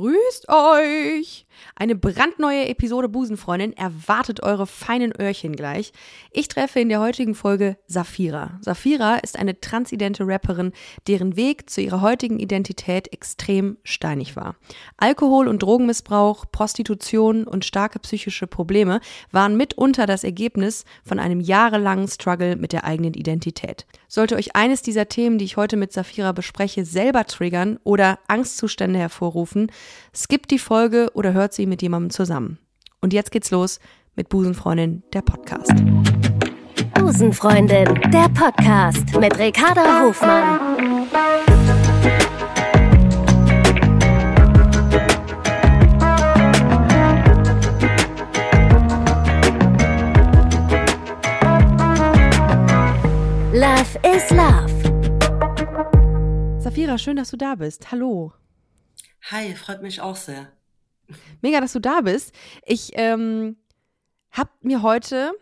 Grüßt euch! Eine brandneue Episode Busenfreundin erwartet eure feinen Öhrchen gleich. Ich treffe in der heutigen Folge Safira. Safira ist eine transidente Rapperin, deren Weg zu ihrer heutigen Identität extrem steinig war. Alkohol- und Drogenmissbrauch, Prostitution und starke psychische Probleme waren mitunter das Ergebnis von einem jahrelangen Struggle mit der eigenen Identität. Sollte euch eines dieser Themen, die ich heute mit Safira bespreche, selber triggern oder Angstzustände hervorrufen, skippt die Folge oder hört sie mit jemandem zusammen. Und jetzt geht's los mit Busenfreundin, der Podcast. Busenfreundin, der Podcast mit Ricarda Hofmann. Love is Love. Safira, schön, dass du da bist. Hallo. Hi, freut mich auch sehr. Mega, dass du da bist. Ich ähm, habe mir heute,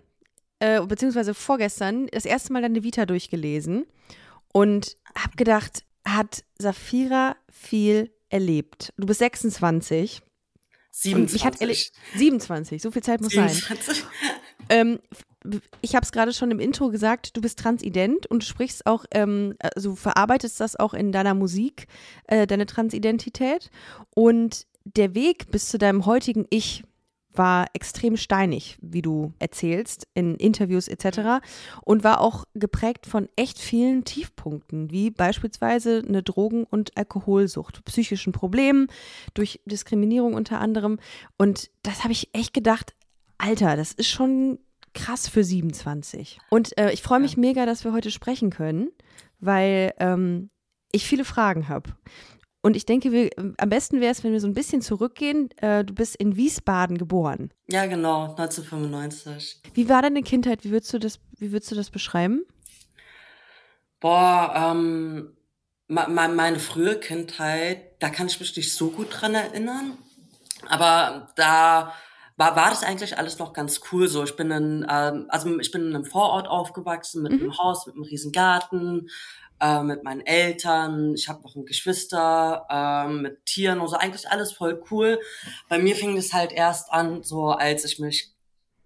äh, beziehungsweise vorgestern, das erste Mal deine Vita durchgelesen und habe gedacht, hat Safira viel erlebt. Du bist 26. 27. Mich hat 27, so viel Zeit muss 27. sein. Ähm, ich habe es gerade schon im Intro gesagt, du bist transident und sprichst auch, ähm, also verarbeitest das auch in deiner Musik, äh, deine Transidentität. Und der Weg bis zu deinem heutigen Ich war extrem steinig, wie du erzählst, in Interviews etc. Und war auch geprägt von echt vielen Tiefpunkten, wie beispielsweise eine Drogen- und Alkoholsucht, psychischen Problemen, durch Diskriminierung unter anderem. Und das habe ich echt gedacht, Alter, das ist schon krass für 27. Und äh, ich freue mich ja. mega, dass wir heute sprechen können, weil ähm, ich viele Fragen habe. Und ich denke, wir, am besten wäre es, wenn wir so ein bisschen zurückgehen. Äh, du bist in Wiesbaden geboren. Ja, genau, 1995. Wie war deine Kindheit? Wie würdest du das, wie würdest du das beschreiben? Boah, ähm, meine frühe Kindheit, da kann ich mich nicht so gut dran erinnern. Aber da war, war das eigentlich alles noch ganz cool so. Ich bin in, ähm, also ich bin in einem Vorort aufgewachsen mit mhm. einem Haus, mit einem riesen Garten, äh, mit meinen Eltern. Ich habe noch ein Geschwister äh, mit Tieren und so. Eigentlich alles voll cool. Bei mir fing das halt erst an, so als ich mich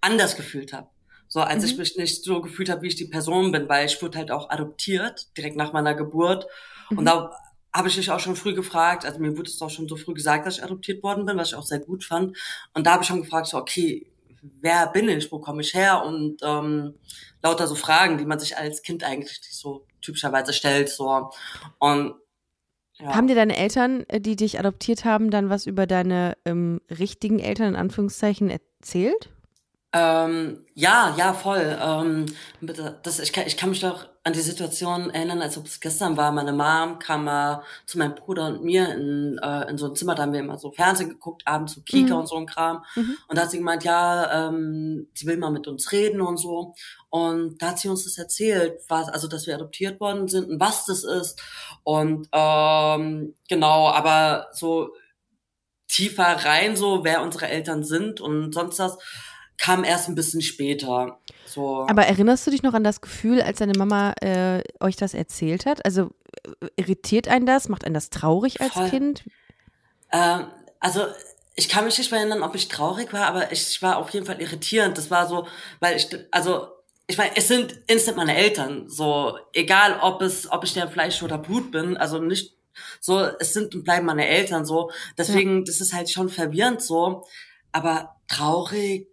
anders gefühlt habe. So als mhm. ich mich nicht so gefühlt habe, wie ich die Person bin, weil ich wurde halt auch adoptiert direkt nach meiner Geburt. Mhm. Und da habe ich mich auch schon früh gefragt, also mir wurde es auch schon so früh gesagt, dass ich adoptiert worden bin, was ich auch sehr gut fand. Und da habe ich schon gefragt, so, okay, wer bin ich, wo komme ich her? Und ähm, lauter so Fragen, die man sich als Kind eigentlich so typischerweise stellt. So. Und ja. Haben dir deine Eltern, äh, die dich adoptiert haben, dann was über deine ähm, richtigen Eltern in Anführungszeichen erzählt? Ähm, ja, ja, voll. Ähm, das, ich, kann, ich kann mich doch an die Situation erinnern, als ob es gestern war. Meine Mom kam mal zu meinem Bruder und mir in, äh, in so ein Zimmer, da haben wir immer so Fernsehen geguckt, abends so Kika mhm. und so ein Kram. Mhm. Und da hat sie gemeint, ja, ähm, sie will mal mit uns reden und so. Und da hat sie uns das erzählt, was, also dass wir adoptiert worden sind und was das ist. Und ähm, genau, aber so tiefer rein, so wer unsere Eltern sind und sonst was kam erst ein bisschen später. So. Aber erinnerst du dich noch an das Gefühl, als deine Mama äh, euch das erzählt hat? Also äh, irritiert einen das? Macht einen das traurig als Voll. Kind? Ähm, also ich kann mich nicht mehr erinnern, ob ich traurig war, aber ich, ich war auf jeden Fall irritierend. Das war so, weil ich, also ich meine, es sind instant meine Eltern. So, egal ob es, ob ich der Fleisch oder Blut bin, also nicht so, es sind und bleiben meine Eltern so. Deswegen, ja. das ist halt schon verwirrend so. Aber traurig,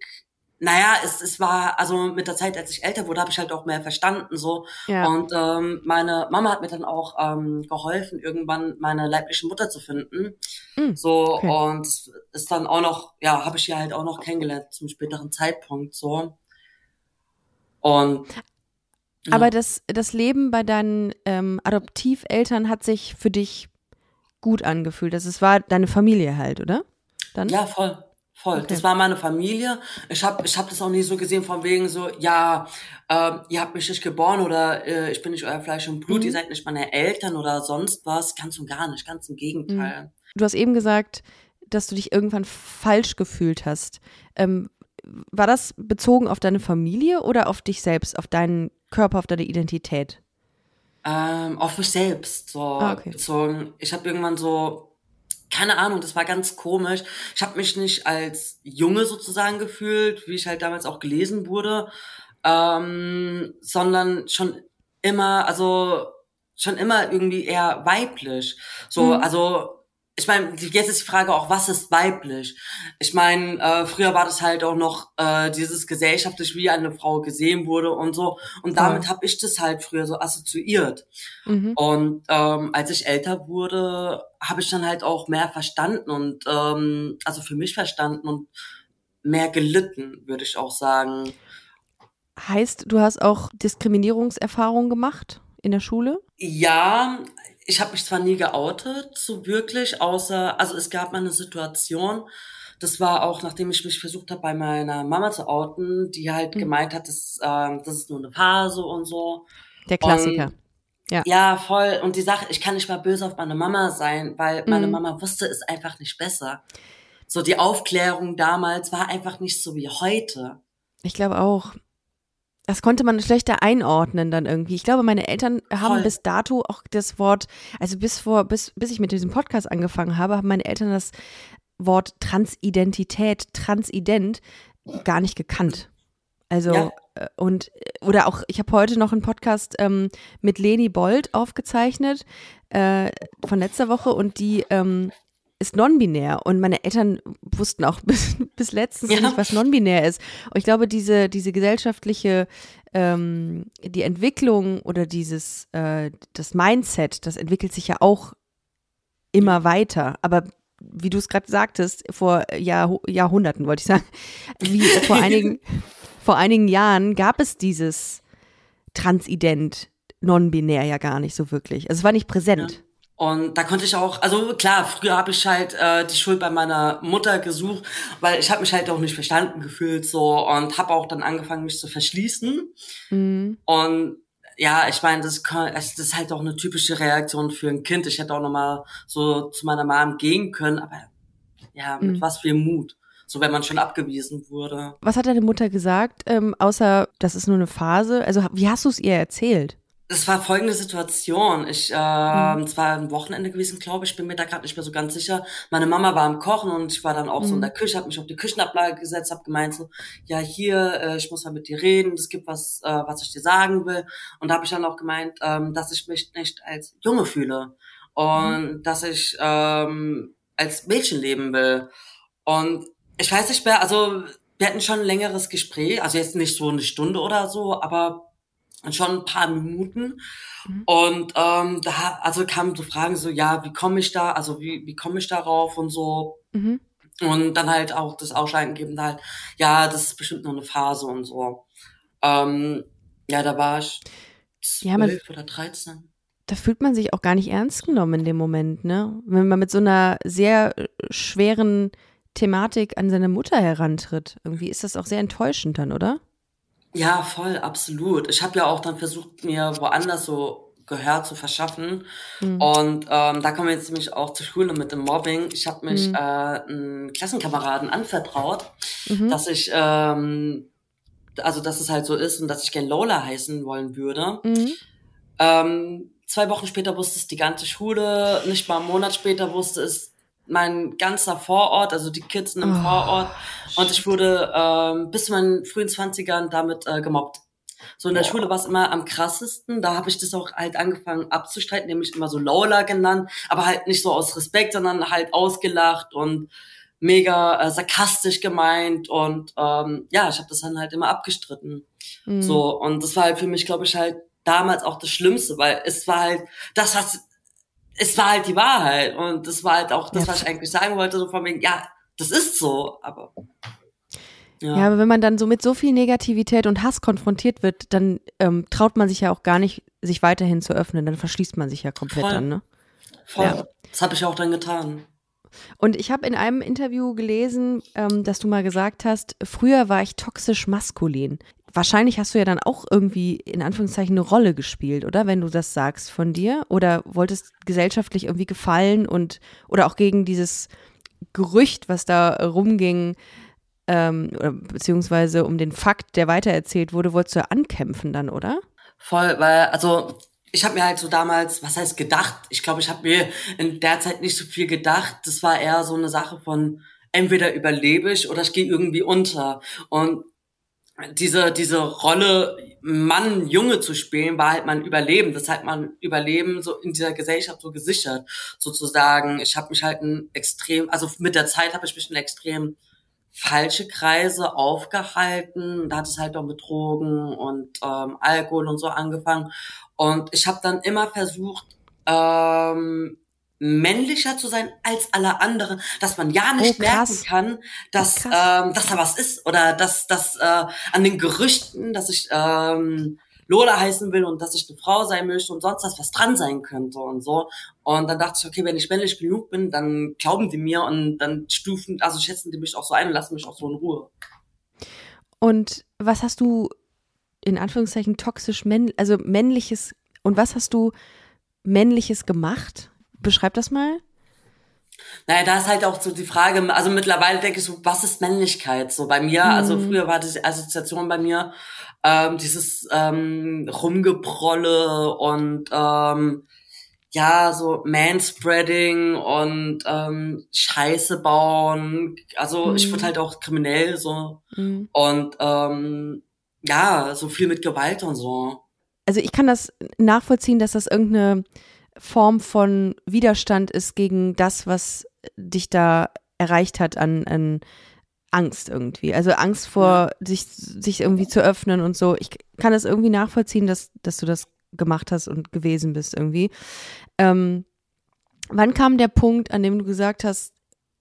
naja, es, es war, also mit der Zeit, als ich älter wurde, habe ich halt auch mehr verstanden so. Ja. Und ähm, meine Mama hat mir dann auch ähm, geholfen, irgendwann meine leibliche Mutter zu finden. Mhm. So, okay. und ist dann auch noch, ja, habe ich sie halt auch noch kennengelernt zum späteren Zeitpunkt so. Und ja. Aber das, das Leben bei deinen ähm, Adoptiveltern hat sich für dich gut angefühlt. Das es war deine Familie halt, oder? Dann? Ja, voll. Voll. Okay. Das war meine Familie. Ich habe ich hab das auch nie so gesehen von wegen so, ja, äh, ihr habt mich nicht geboren oder äh, ich bin nicht euer Fleisch und Blut, mhm. ihr seid nicht meine Eltern oder sonst was. Ganz und gar nicht, ganz im Gegenteil. Mhm. Du hast eben gesagt, dass du dich irgendwann falsch gefühlt hast. Ähm, war das bezogen auf deine Familie oder auf dich selbst, auf deinen Körper, auf deine Identität? Ähm, auf mich selbst so ah, okay. bezogen. Ich habe irgendwann so keine Ahnung, das war ganz komisch. Ich habe mich nicht als Junge sozusagen gefühlt, wie ich halt damals auch gelesen wurde, ähm, sondern schon immer, also schon immer irgendwie eher weiblich. So, mhm. also ich meine, jetzt ist die Frage auch, was ist weiblich? Ich meine, äh, früher war das halt auch noch äh, dieses gesellschaftlich, wie eine Frau gesehen wurde und so. Und damit ja. habe ich das halt früher so assoziiert. Mhm. Und ähm, als ich älter wurde, habe ich dann halt auch mehr verstanden und ähm, also für mich verstanden und mehr gelitten, würde ich auch sagen. Heißt, du hast auch Diskriminierungserfahrungen gemacht in der Schule? Ja, ich habe mich zwar nie geoutet, so wirklich, außer, also es gab mal eine Situation, das war auch, nachdem ich mich versucht habe, bei meiner Mama zu outen, die halt mhm. gemeint hat, das, äh, das ist nur eine Phase und so. Der Klassiker. Und, ja. ja, voll. Und die Sache, ich kann nicht mal böse auf meine Mama sein, weil meine mhm. Mama wusste es einfach nicht besser. So die Aufklärung damals war einfach nicht so wie heute. Ich glaube auch das konnte man schlechter einordnen dann irgendwie. Ich glaube, meine Eltern haben Voll. bis dato auch das Wort, also bis vor, bis, bis ich mit diesem Podcast angefangen habe, haben meine Eltern das Wort Transidentität, Transident gar nicht gekannt. Also ja. Äh, und oder auch, ich habe heute noch einen Podcast ähm, mit Leni Bold aufgezeichnet äh, von letzter Woche und die ähm, ist non-binär und meine Eltern wussten auch bis, bis letztens ja. nicht, was non-binär ist. Und ich glaube, diese, diese gesellschaftliche, ähm, die Entwicklung oder dieses, äh, das Mindset, das entwickelt sich ja auch immer weiter. Aber wie du es gerade sagtest, vor Jahr, Jahrhunderten wollte ich sagen, wie vor einigen, vor einigen Jahren gab es dieses Transident, non-binär ja gar nicht so wirklich. Also es war nicht präsent. Ja. Und da konnte ich auch, also klar, früher habe ich halt äh, die Schuld bei meiner Mutter gesucht, weil ich habe mich halt auch nicht verstanden gefühlt so und habe auch dann angefangen, mich zu verschließen. Mhm. Und ja, ich meine, das, das ist halt auch eine typische Reaktion für ein Kind. Ich hätte auch nochmal so zu meiner Mom gehen können, aber ja, mit mhm. was für Mut. So, wenn man schon abgewiesen wurde. Was hat deine Mutter gesagt, ähm, außer, das ist nur eine Phase? Also, wie hast du es ihr erzählt? Es war folgende Situation. Ich, äh, mhm. es war ein Wochenende gewesen, glaube ich, bin mir da gerade nicht mehr so ganz sicher. Meine Mama war am Kochen und ich war dann auch mhm. so in mhm. der Küche, habe mich auf die Küchenablage gesetzt, habe gemeint so, ja hier, äh, ich muss mal mit dir reden, es gibt was, äh, was ich dir sagen will. Und da habe ich dann auch gemeint, ähm, dass ich mich nicht als Junge fühle und mhm. dass ich ähm, als Mädchen leben will. Und ich weiß nicht mehr, also wir hatten schon ein längeres Gespräch, also jetzt nicht so eine Stunde oder so, aber schon ein paar Minuten. Mhm. Und ähm, da also kamen so Fragen so, ja, wie komme ich da, also wie, wie komme ich darauf und so. Mhm. Und dann halt auch das Ausschneiden geben halt, ja, das ist bestimmt nur eine Phase und so. Ähm, ja, da war ich zwölf ja, oder dreizehn. Da fühlt man sich auch gar nicht ernst genommen in dem Moment, ne? Wenn man mit so einer sehr äh, schweren Thematik an seine Mutter herantritt. Irgendwie ist das auch sehr enttäuschend dann, oder? Ja, voll, absolut. Ich habe ja auch dann versucht, mir woanders so Gehör zu verschaffen. Mhm. Und ähm, da kommen wir jetzt nämlich auch zur Schule mit dem Mobbing. Ich habe mich mhm. äh, einem Klassenkameraden anvertraut, mhm. dass ich, ähm, also dass es halt so ist und dass ich gern Lola heißen wollen würde. Mhm. Ähm, zwei Wochen später wusste es die ganze Schule, nicht mal einen Monat später wusste es mein ganzer Vorort, also die Kids einem oh, Vorort. Und ich wurde ähm, bis zu meinen frühen Zwanzigern damit äh, gemobbt. So in der Boah. Schule war es immer am krassesten. Da habe ich das auch halt angefangen abzustreiten, nämlich immer so Lola genannt, aber halt nicht so aus Respekt, sondern halt ausgelacht und mega äh, sarkastisch gemeint und ähm, ja, ich habe das dann halt immer abgestritten. Mhm. So und das war halt für mich, glaube ich, halt damals auch das Schlimmste, weil es war halt das, was es war halt die Wahrheit und das war halt auch das, ja. was ich eigentlich sagen wollte, so von wegen, ja, das ist so, aber. Ja. ja, aber wenn man dann so mit so viel Negativität und Hass konfrontiert wird, dann ähm, traut man sich ja auch gar nicht, sich weiterhin zu öffnen. Dann verschließt man sich ja komplett Voll. dann, ne? Voll. Ja. Das habe ich auch dann getan. Und ich habe in einem Interview gelesen, ähm, dass du mal gesagt hast, früher war ich toxisch maskulin wahrscheinlich hast du ja dann auch irgendwie in Anführungszeichen eine Rolle gespielt, oder? Wenn du das sagst von dir? Oder wolltest gesellschaftlich irgendwie gefallen und oder auch gegen dieses Gerücht, was da rumging, ähm, beziehungsweise um den Fakt, der weitererzählt wurde, wolltest du ja ankämpfen dann, oder? Voll, weil, also ich habe mir halt so damals, was heißt gedacht? Ich glaube, ich habe mir in der Zeit nicht so viel gedacht. Das war eher so eine Sache von entweder überlebe ich oder ich gehe irgendwie unter. Und diese diese Rolle Mann Junge zu spielen war halt mein Überleben. Das hat mein Überleben so in dieser Gesellschaft so gesichert sozusagen. Ich habe mich halt ein extrem also mit der Zeit habe ich mich in extrem falsche Kreise aufgehalten. Da hat es halt auch mit Drogen und ähm, Alkohol und so angefangen. Und ich habe dann immer versucht ähm, männlicher zu sein als alle anderen, dass man ja nicht oh, merken kann, dass, ähm, dass da was ist oder dass, dass äh, an den Gerüchten, dass ich ähm, Lola heißen will und dass ich eine Frau sein möchte und sonst was, was dran sein könnte und so. Und dann dachte ich, okay, wenn ich männlich genug bin, dann glauben die mir und dann stufen, also schätzen die mich auch so ein und lassen mich auch so in Ruhe. Und was hast du in Anführungszeichen toxisch männlich, also männliches und was hast du männliches gemacht? Beschreib das mal. Naja, da ist halt auch so die Frage, also mittlerweile denke ich so, was ist Männlichkeit? So bei mir, also mhm. also früher war die Assoziation bei mir, ähm, dieses ähm, Rumgeprolle und ähm, ja, so Manspreading und ähm, Scheiße bauen. Also mhm. ich wurde halt auch kriminell so. Mhm. Und ähm, ja, so viel mit Gewalt und so. Also ich kann das nachvollziehen, dass das irgendeine Form von Widerstand ist gegen das, was dich da erreicht hat an, an Angst irgendwie. Also Angst vor, ja. sich, sich irgendwie zu öffnen und so. Ich kann es irgendwie nachvollziehen, dass, dass du das gemacht hast und gewesen bist irgendwie. Ähm, wann kam der Punkt, an dem du gesagt hast,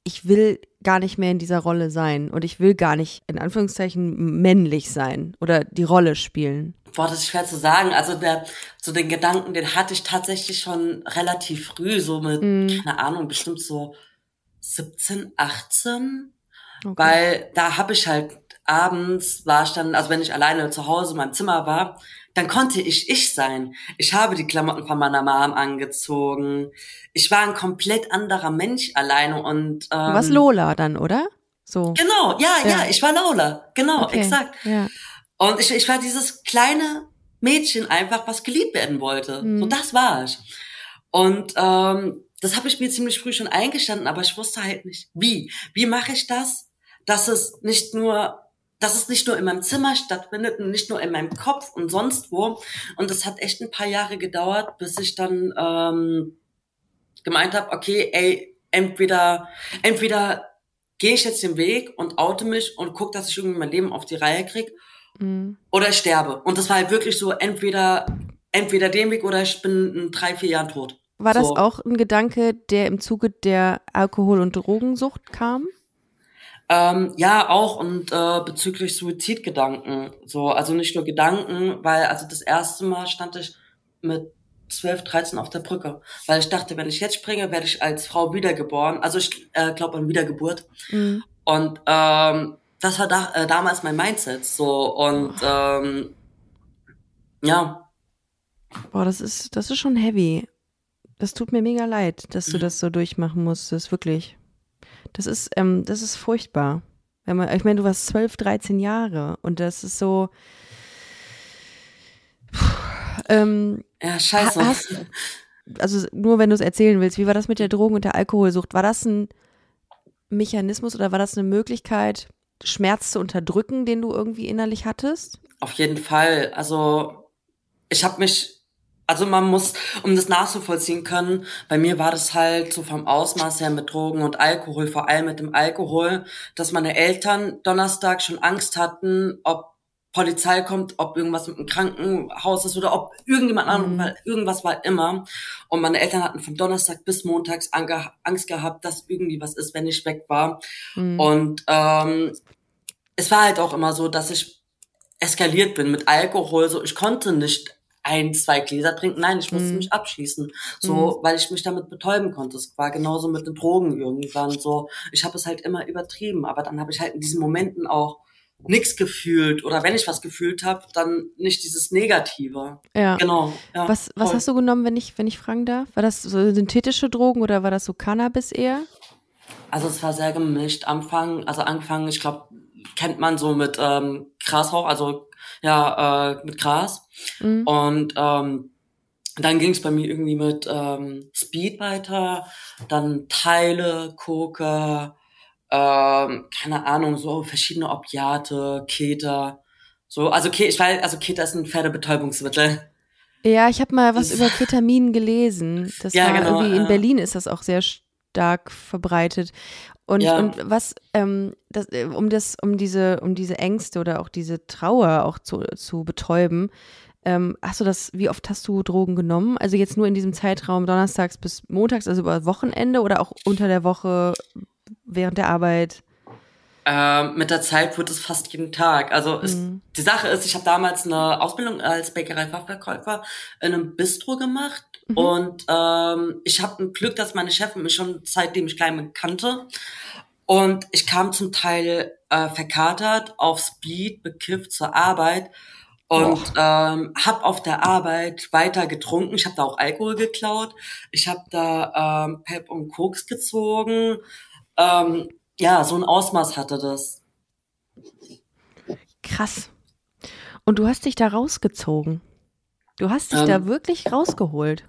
ich will gar nicht mehr in dieser Rolle sein und ich will gar nicht in Anführungszeichen männlich sein oder die Rolle spielen? Boah, das ist schwer zu sagen. Also der, so den Gedanken, den hatte ich tatsächlich schon relativ früh, so mit, mm. keine Ahnung, bestimmt so 17, 18. Okay. Weil da habe ich halt abends war ich dann, also wenn ich alleine zu Hause in meinem Zimmer war, dann konnte ich ich sein. Ich habe die Klamotten von meiner Mom angezogen. Ich war ein komplett anderer Mensch alleine und ähm, Du warst Lola dann, oder? So. Genau, ja, ja, ja ich war Lola. Genau, okay. exakt. Ja. Und ich, ich war dieses kleine Mädchen einfach, was geliebt werden wollte. Mhm. So das war ich. Und ähm, das habe ich mir ziemlich früh schon eingestanden, aber ich wusste halt nicht, wie. Wie mache ich das, dass es nicht nur, dass es nicht nur in meinem Zimmer stattfindet und nicht nur in meinem Kopf und sonst wo. Und das hat echt ein paar Jahre gedauert, bis ich dann ähm, gemeint habe, okay, ey, entweder, entweder gehe ich jetzt den Weg und oute mich und guck, dass ich irgendwie mein Leben auf die Reihe krieg Mhm. Oder ich sterbe. Und das war halt wirklich so, entweder, entweder den Weg oder ich bin in drei, vier Jahren tot. War so. das auch ein Gedanke, der im Zuge der Alkohol- und Drogensucht kam? Ähm, ja, auch und äh, bezüglich Suizidgedanken. So, also nicht nur Gedanken, weil also das erste Mal stand ich mit 12, 13 auf der Brücke, weil ich dachte, wenn ich jetzt springe, werde ich als Frau wiedergeboren. Also ich äh, glaube an Wiedergeburt. Mhm. Und ähm, das war da, äh, damals mein Mindset so und ähm, ja. Boah, das ist das ist schon heavy. Das tut mir mega leid, dass du das so durchmachen musstest, wirklich. Das ist ähm, das ist furchtbar. Wenn man, ich meine, du warst 12, 13 Jahre und das ist so. ähm, ja, scheiße. Hast, also nur wenn du es erzählen willst, wie war das mit der Drogen- und der Alkoholsucht? War das ein Mechanismus oder war das eine Möglichkeit, Schmerz zu unterdrücken, den du irgendwie innerlich hattest? Auf jeden Fall. Also ich habe mich, also man muss, um das nachzuvollziehen können, bei mir war das halt so vom Ausmaß her mit Drogen und Alkohol, vor allem mit dem Alkohol, dass meine Eltern Donnerstag schon Angst hatten, ob Polizei kommt, ob irgendwas mit dem Krankenhaus ist oder ob irgendjemand anderes, mhm. weil irgendwas war immer. Und meine Eltern hatten von Donnerstag bis Montags Angst gehabt, dass irgendwie was ist, wenn ich weg war. Mhm. Und ähm, es war halt auch immer so, dass ich eskaliert bin mit Alkohol. So, ich konnte nicht ein, zwei Gläser trinken. Nein, ich musste mm. mich abschießen. So, mm. weil ich mich damit betäuben konnte. Es war genauso mit den Drogen irgendwann so. Ich habe es halt immer übertrieben, aber dann habe ich halt in diesen Momenten auch nichts gefühlt oder wenn ich was gefühlt habe, dann nicht dieses Negative. Ja. Genau. Ja, was was hast du genommen, wenn ich wenn ich fragen darf? War das so synthetische Drogen oder war das so Cannabis eher? Also es war sehr gemischt. Anfang, also angefangen, ich glaube kennt man so mit ähm, Grasrauch, also ja, äh, mit Gras. Mhm. Und ähm, dann ging es bei mir irgendwie mit ähm, Speed weiter, dann Teile, Coca, ähm, keine Ahnung, so verschiedene Opiate, Keter. So, also ich weiß, also Keter ist ein Pferdebetäubungsmittel. Ja, ich habe mal was das, über Ketamin gelesen. Das ja, war genau, irgendwie in Berlin ist das auch sehr stark verbreitet. Und, ja. und was, ähm, das, äh, um das, um diese, um diese Ängste oder auch diese Trauer auch zu, zu betäuben, ähm, hast du das, wie oft hast du Drogen genommen? Also jetzt nur in diesem Zeitraum donnerstags bis montags, also über Wochenende oder auch unter der Woche während der Arbeit? Ähm, mit der Zeit wird es fast jeden Tag. Also es, mhm. die Sache ist, ich habe damals eine Ausbildung als Bäckerei-Fachverkäufer in einem Bistro gemacht mhm. und ähm, ich habe ein Glück, dass meine Chefin mich schon seitdem ich klein bin kannte und ich kam zum Teil äh, verkatert auf Speed, bekifft zur Arbeit und ähm, habe auf der Arbeit weiter getrunken. Ich habe da auch Alkohol geklaut. Ich habe da ähm, Pep und Koks gezogen. Ähm, ja, so ein Ausmaß hatte das. Krass. Und du hast dich da rausgezogen. Du hast dich ähm, da wirklich rausgeholt.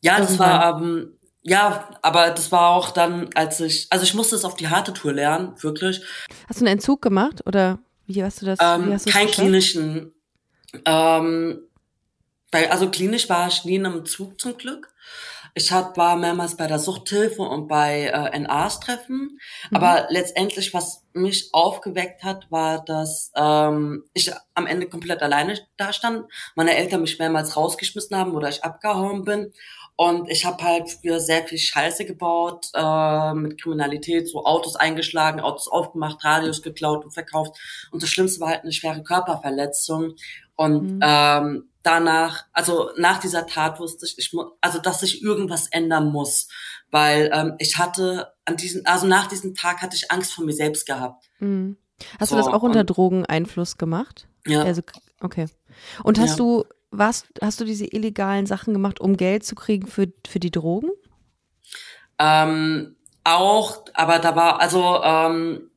Ja, das war, ähm, ja, aber das war auch dann, als ich, also ich musste es auf die harte Tour lernen, wirklich. Hast du einen Entzug gemacht oder wie hast du das? Ähm, hast kein klinischen. Ähm, weil, also klinisch war ich nie in einem Zug zum Glück. Ich hat, war mehrmals bei der Suchthilfe und bei äh, NAs Treffen. Mhm. Aber letztendlich, was mich aufgeweckt hat, war, dass ähm, ich am Ende komplett alleine da stand. Meine Eltern mich mehrmals rausgeschmissen haben oder ich abgehauen bin. Und ich habe halt früher sehr viel Scheiße gebaut, äh, mit Kriminalität, so Autos eingeschlagen, Autos aufgemacht, Radios geklaut und verkauft. Und das Schlimmste war halt eine schwere Körperverletzung. Und mhm. ähm, danach, also nach dieser Tat wusste ich, ich also dass ich irgendwas ändern muss, weil ähm, ich hatte an diesem, also nach diesem Tag hatte ich Angst vor mir selbst gehabt. Mhm. Hast so, du das auch unter Drogeneinfluss gemacht? Ja. Also, okay. Und hast ja. du, was, hast du diese illegalen Sachen gemacht, um Geld zu kriegen für, für die Drogen? Ähm, auch, aber da war, also ähm,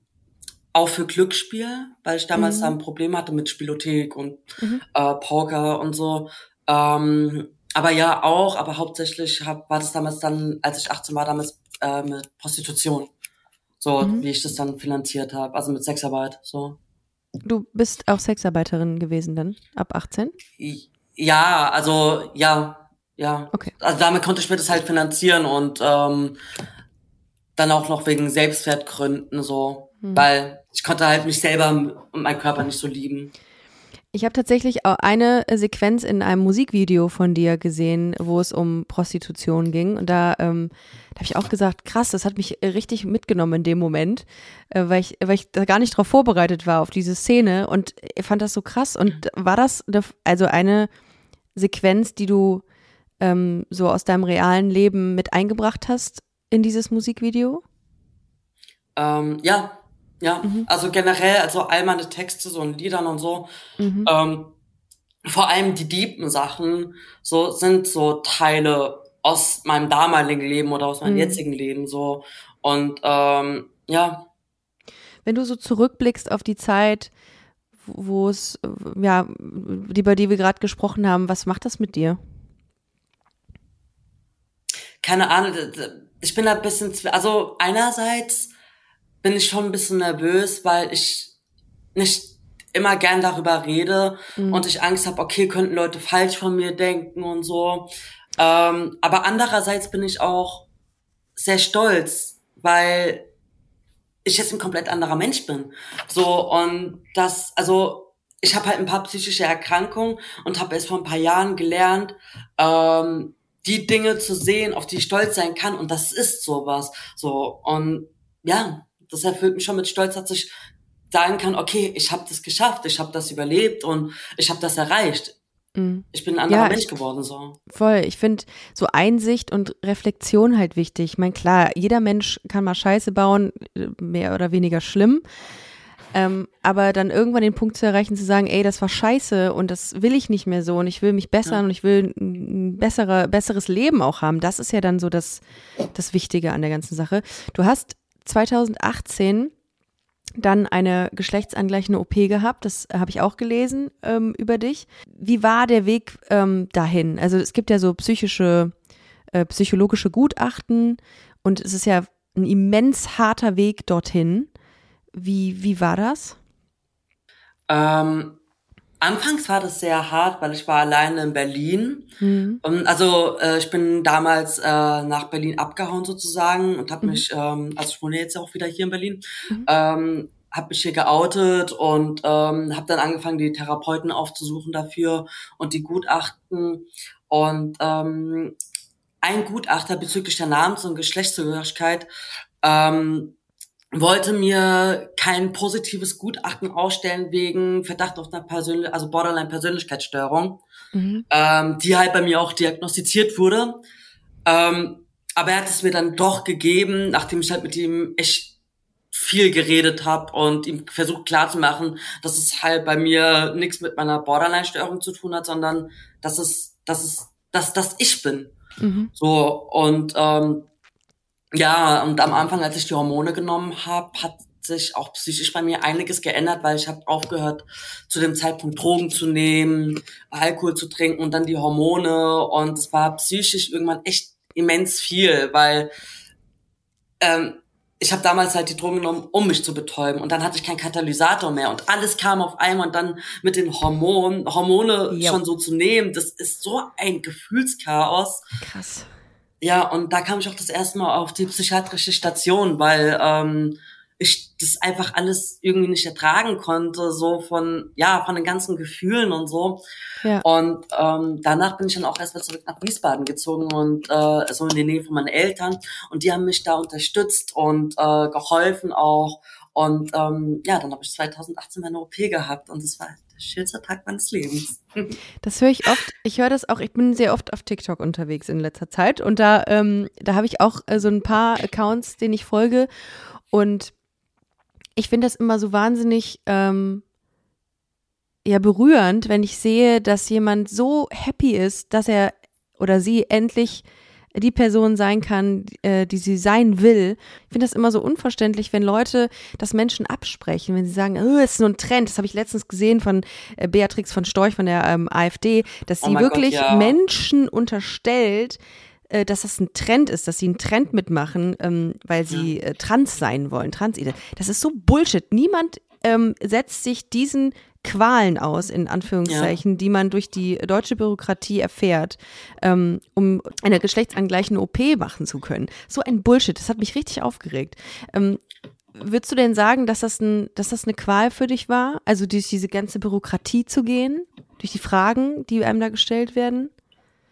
auch für Glücksspiel, weil ich damals mhm. da ein Problem hatte mit Spielothek und mhm. äh, Poker und so. Ähm, aber ja, auch, aber hauptsächlich hab, war das damals dann, als ich 18 war, damals äh, mit Prostitution. So, mhm. wie ich das dann finanziert habe, also mit Sexarbeit, so. Du bist auch Sexarbeiterin gewesen dann, ab 18? Ja, also ja, ja. Okay. Also damit konnte ich mir das halt finanzieren und ähm, dann auch noch wegen Selbstwertgründen so, mhm. weil ich konnte halt mich selber und meinen Körper nicht so lieben. Ich habe tatsächlich auch eine Sequenz in einem Musikvideo von dir gesehen, wo es um Prostitution ging. Und da, ähm, da habe ich auch gesagt, krass, das hat mich richtig mitgenommen in dem Moment, äh, weil, ich, weil ich da gar nicht drauf vorbereitet war auf diese Szene und ich fand das so krass. Und war das also eine Sequenz, die du ähm, so aus deinem realen Leben mit eingebracht hast in dieses Musikvideo? Ähm, ja, ja, mhm. also generell, also all meine Texte, so in Liedern und so, mhm. ähm, vor allem die deepen Sachen, so sind so Teile aus meinem damaligen Leben oder aus meinem mhm. jetzigen Leben so. Und ähm, ja. Wenn du so zurückblickst auf die Zeit, wo es, ja, die, bei die wir gerade gesprochen haben, was macht das mit dir? Keine Ahnung, ich bin da ein bisschen, also einerseits bin ich schon ein bisschen nervös, weil ich nicht immer gern darüber rede mhm. und ich Angst habe, okay, könnten Leute falsch von mir denken und so. Ähm, aber andererseits bin ich auch sehr stolz, weil ich jetzt ein komplett anderer Mensch bin. So und das, also ich habe halt ein paar psychische Erkrankungen und habe erst vor ein paar Jahren gelernt, ähm, die Dinge zu sehen, auf die ich stolz sein kann und das ist sowas. So und ja, das erfüllt mich schon mit Stolz, dass ich sagen kann, okay, ich habe das geschafft, ich habe das überlebt und ich habe das erreicht. Mhm. Ich bin ein anderer ja, Mensch ich, geworden so. Voll, ich finde so Einsicht und Reflexion halt wichtig. Ich meine, klar, jeder Mensch kann mal Scheiße bauen, mehr oder weniger schlimm. Ähm, aber dann irgendwann den Punkt zu erreichen, zu sagen, ey, das war scheiße und das will ich nicht mehr so und ich will mich bessern ja. und ich will ein bessere, besseres Leben auch haben. Das ist ja dann so das, das Wichtige an der ganzen Sache. Du hast 2018 dann eine geschlechtsangleichende OP gehabt. Das habe ich auch gelesen ähm, über dich. Wie war der Weg ähm, dahin? Also es gibt ja so psychische, äh, psychologische Gutachten und es ist ja ein immens harter Weg dorthin. Wie, wie war das? Ähm, Anfangs war das sehr hart, weil ich war alleine in Berlin. Mhm. also äh, ich bin damals äh, nach Berlin abgehauen sozusagen und habe mhm. mich, ähm, also ich wohne jetzt auch wieder hier in Berlin, mhm. ähm, habe mich hier geoutet und ähm, habe dann angefangen, die Therapeuten aufzusuchen dafür und die Gutachten. Und ähm, ein Gutachter bezüglich der Namens- und Geschlechtszugehörigkeit ähm, wollte mir kein positives Gutachten ausstellen wegen Verdacht auf einer Persönlich also Borderline-Persönlichkeitsstörung, mhm. ähm, die halt bei mir auch diagnostiziert wurde. Ähm, aber er hat es mir dann doch gegeben, nachdem ich halt mit ihm echt viel geredet habe und ihm versucht klarzumachen, dass es halt bei mir nichts mit meiner Borderline-Störung zu tun hat, sondern dass es, dass es, dass das ich bin. Mhm. So und ähm, ja, und am Anfang, als ich die Hormone genommen habe, hat sich auch psychisch bei mir einiges geändert, weil ich habe aufgehört, zu dem Zeitpunkt Drogen zu nehmen, Alkohol zu trinken und dann die Hormone. Und es war psychisch irgendwann echt immens viel, weil ähm, ich habe damals halt die Drogen genommen, um mich zu betäuben. Und dann hatte ich keinen Katalysator mehr. Und alles kam auf einmal und dann mit den Hormonen, Hormone jo. schon so zu nehmen, das ist so ein Gefühlschaos. Krass. Ja, und da kam ich auch das erste Mal auf die psychiatrische Station, weil ähm, ich das einfach alles irgendwie nicht ertragen konnte, so von, ja, von den ganzen Gefühlen und so. Ja. Und ähm, danach bin ich dann auch erstmal zurück nach Wiesbaden gezogen und äh, so in die Nähe von meinen Eltern. Und die haben mich da unterstützt und äh, geholfen auch. Und ähm, ja, dann habe ich 2018 meine OP gehabt und das war der schönste Tag meines Lebens. Das höre ich oft. Ich höre das auch. Ich bin sehr oft auf TikTok unterwegs in letzter Zeit und da, ähm, da habe ich auch äh, so ein paar Accounts, denen ich folge und ich finde das immer so wahnsinnig ähm, ja berührend, wenn ich sehe, dass jemand so happy ist, dass er oder sie endlich die Person sein kann, äh, die sie sein will. Ich finde das immer so unverständlich, wenn Leute das Menschen absprechen, wenn sie sagen, oh, es ist nur ein Trend. Das habe ich letztens gesehen von äh, Beatrix von Storch von der ähm, AfD, dass oh sie wirklich Gott, ja. Menschen unterstellt, äh, dass das ein Trend ist, dass sie einen Trend mitmachen, ähm, weil sie äh, trans sein wollen, transident. Das ist so Bullshit. Niemand ähm, setzt sich diesen Qualen aus, in Anführungszeichen, ja. die man durch die deutsche Bürokratie erfährt, ähm, um eine geschlechtsangleichende OP machen zu können. So ein Bullshit, das hat mich richtig aufgeregt. Ähm, würdest du denn sagen, dass das, ein, dass das eine Qual für dich war? Also durch diese ganze Bürokratie zu gehen? Durch die Fragen, die einem da gestellt werden?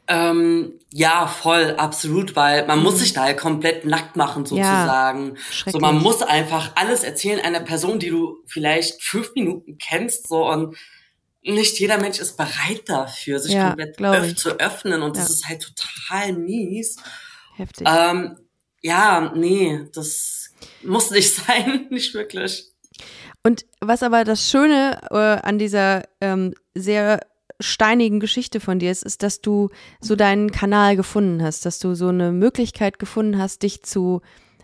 Ähm, ja, voll, absolut, weil man mhm. muss sich da halt komplett nackt machen sozusagen. Ja, so, man muss einfach alles erzählen einer Person, die du vielleicht fünf Minuten kennst, so und nicht jeder Mensch ist bereit dafür, sich ja, komplett öff zu öffnen und ja. das ist halt total mies. Heftig. Ähm, ja, nee, das muss nicht sein, nicht wirklich. Und was aber das Schöne äh, an dieser ähm, sehr steinigen Geschichte von dir ist, ist, dass du so deinen Kanal gefunden hast, dass du so eine Möglichkeit gefunden hast, dich zu,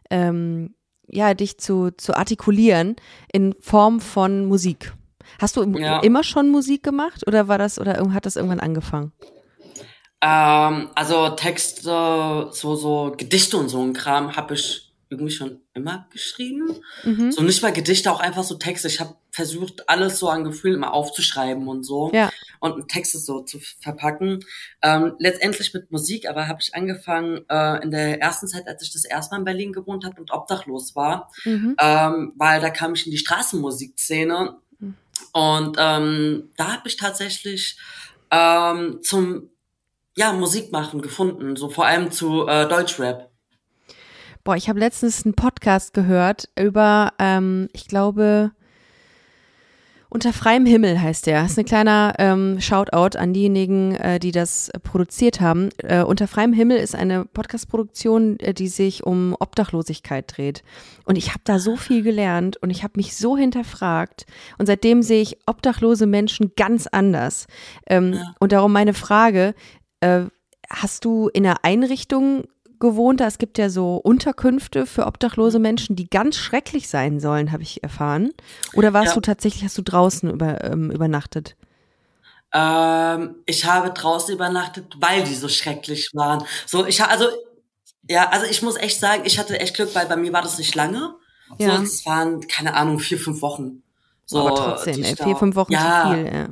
ähm, ja, dich zu, zu artikulieren in Form von Musik. Hast du ja. immer schon Musik gemacht oder war das oder hat das irgendwann angefangen? Ähm, also Texte, so, so Gedichte und so ein Kram habe ich irgendwie schon immer geschrieben. Mhm. So nicht mal Gedichte, auch einfach so Texte. Ich habe versucht, alles so an Gefühlen immer aufzuschreiben und so. Ja. Und Texte so zu verpacken. Ähm, letztendlich mit Musik, aber habe ich angefangen äh, in der ersten Zeit, als ich das erste Mal in Berlin gewohnt habe und obdachlos war. Mhm. Ähm, weil da kam ich in die Straßenmusikszene. Mhm. Und ähm, da habe ich tatsächlich ähm, zum ja, Musik machen gefunden, so vor allem zu äh, Deutschrap. Boah, ich habe letztens einen Podcast gehört über, ähm, ich glaube, unter freiem Himmel heißt der. Das ist ein kleiner ähm, Shoutout an diejenigen, äh, die das produziert haben. Äh, unter freiem Himmel ist eine Podcast-Produktion, äh, die sich um Obdachlosigkeit dreht. Und ich habe da so viel gelernt und ich habe mich so hinterfragt. Und seitdem sehe ich obdachlose Menschen ganz anders. Ähm, ja. Und darum meine Frage, äh, hast du in einer Einrichtung gewohnt da? Es gibt ja so Unterkünfte für obdachlose Menschen, die ganz schrecklich sein sollen, habe ich erfahren. Oder warst ja. du tatsächlich, hast du draußen über, ähm, übernachtet? Ähm, ich habe draußen übernachtet, weil die so schrecklich waren. So, ich also ja, also ich muss echt sagen, ich hatte echt Glück, weil bei mir war das nicht lange. Ja. So, es waren keine Ahnung vier, fünf Wochen. So, Aber trotzdem, ey, vier, fünf Wochen ja, zu viel. Ja.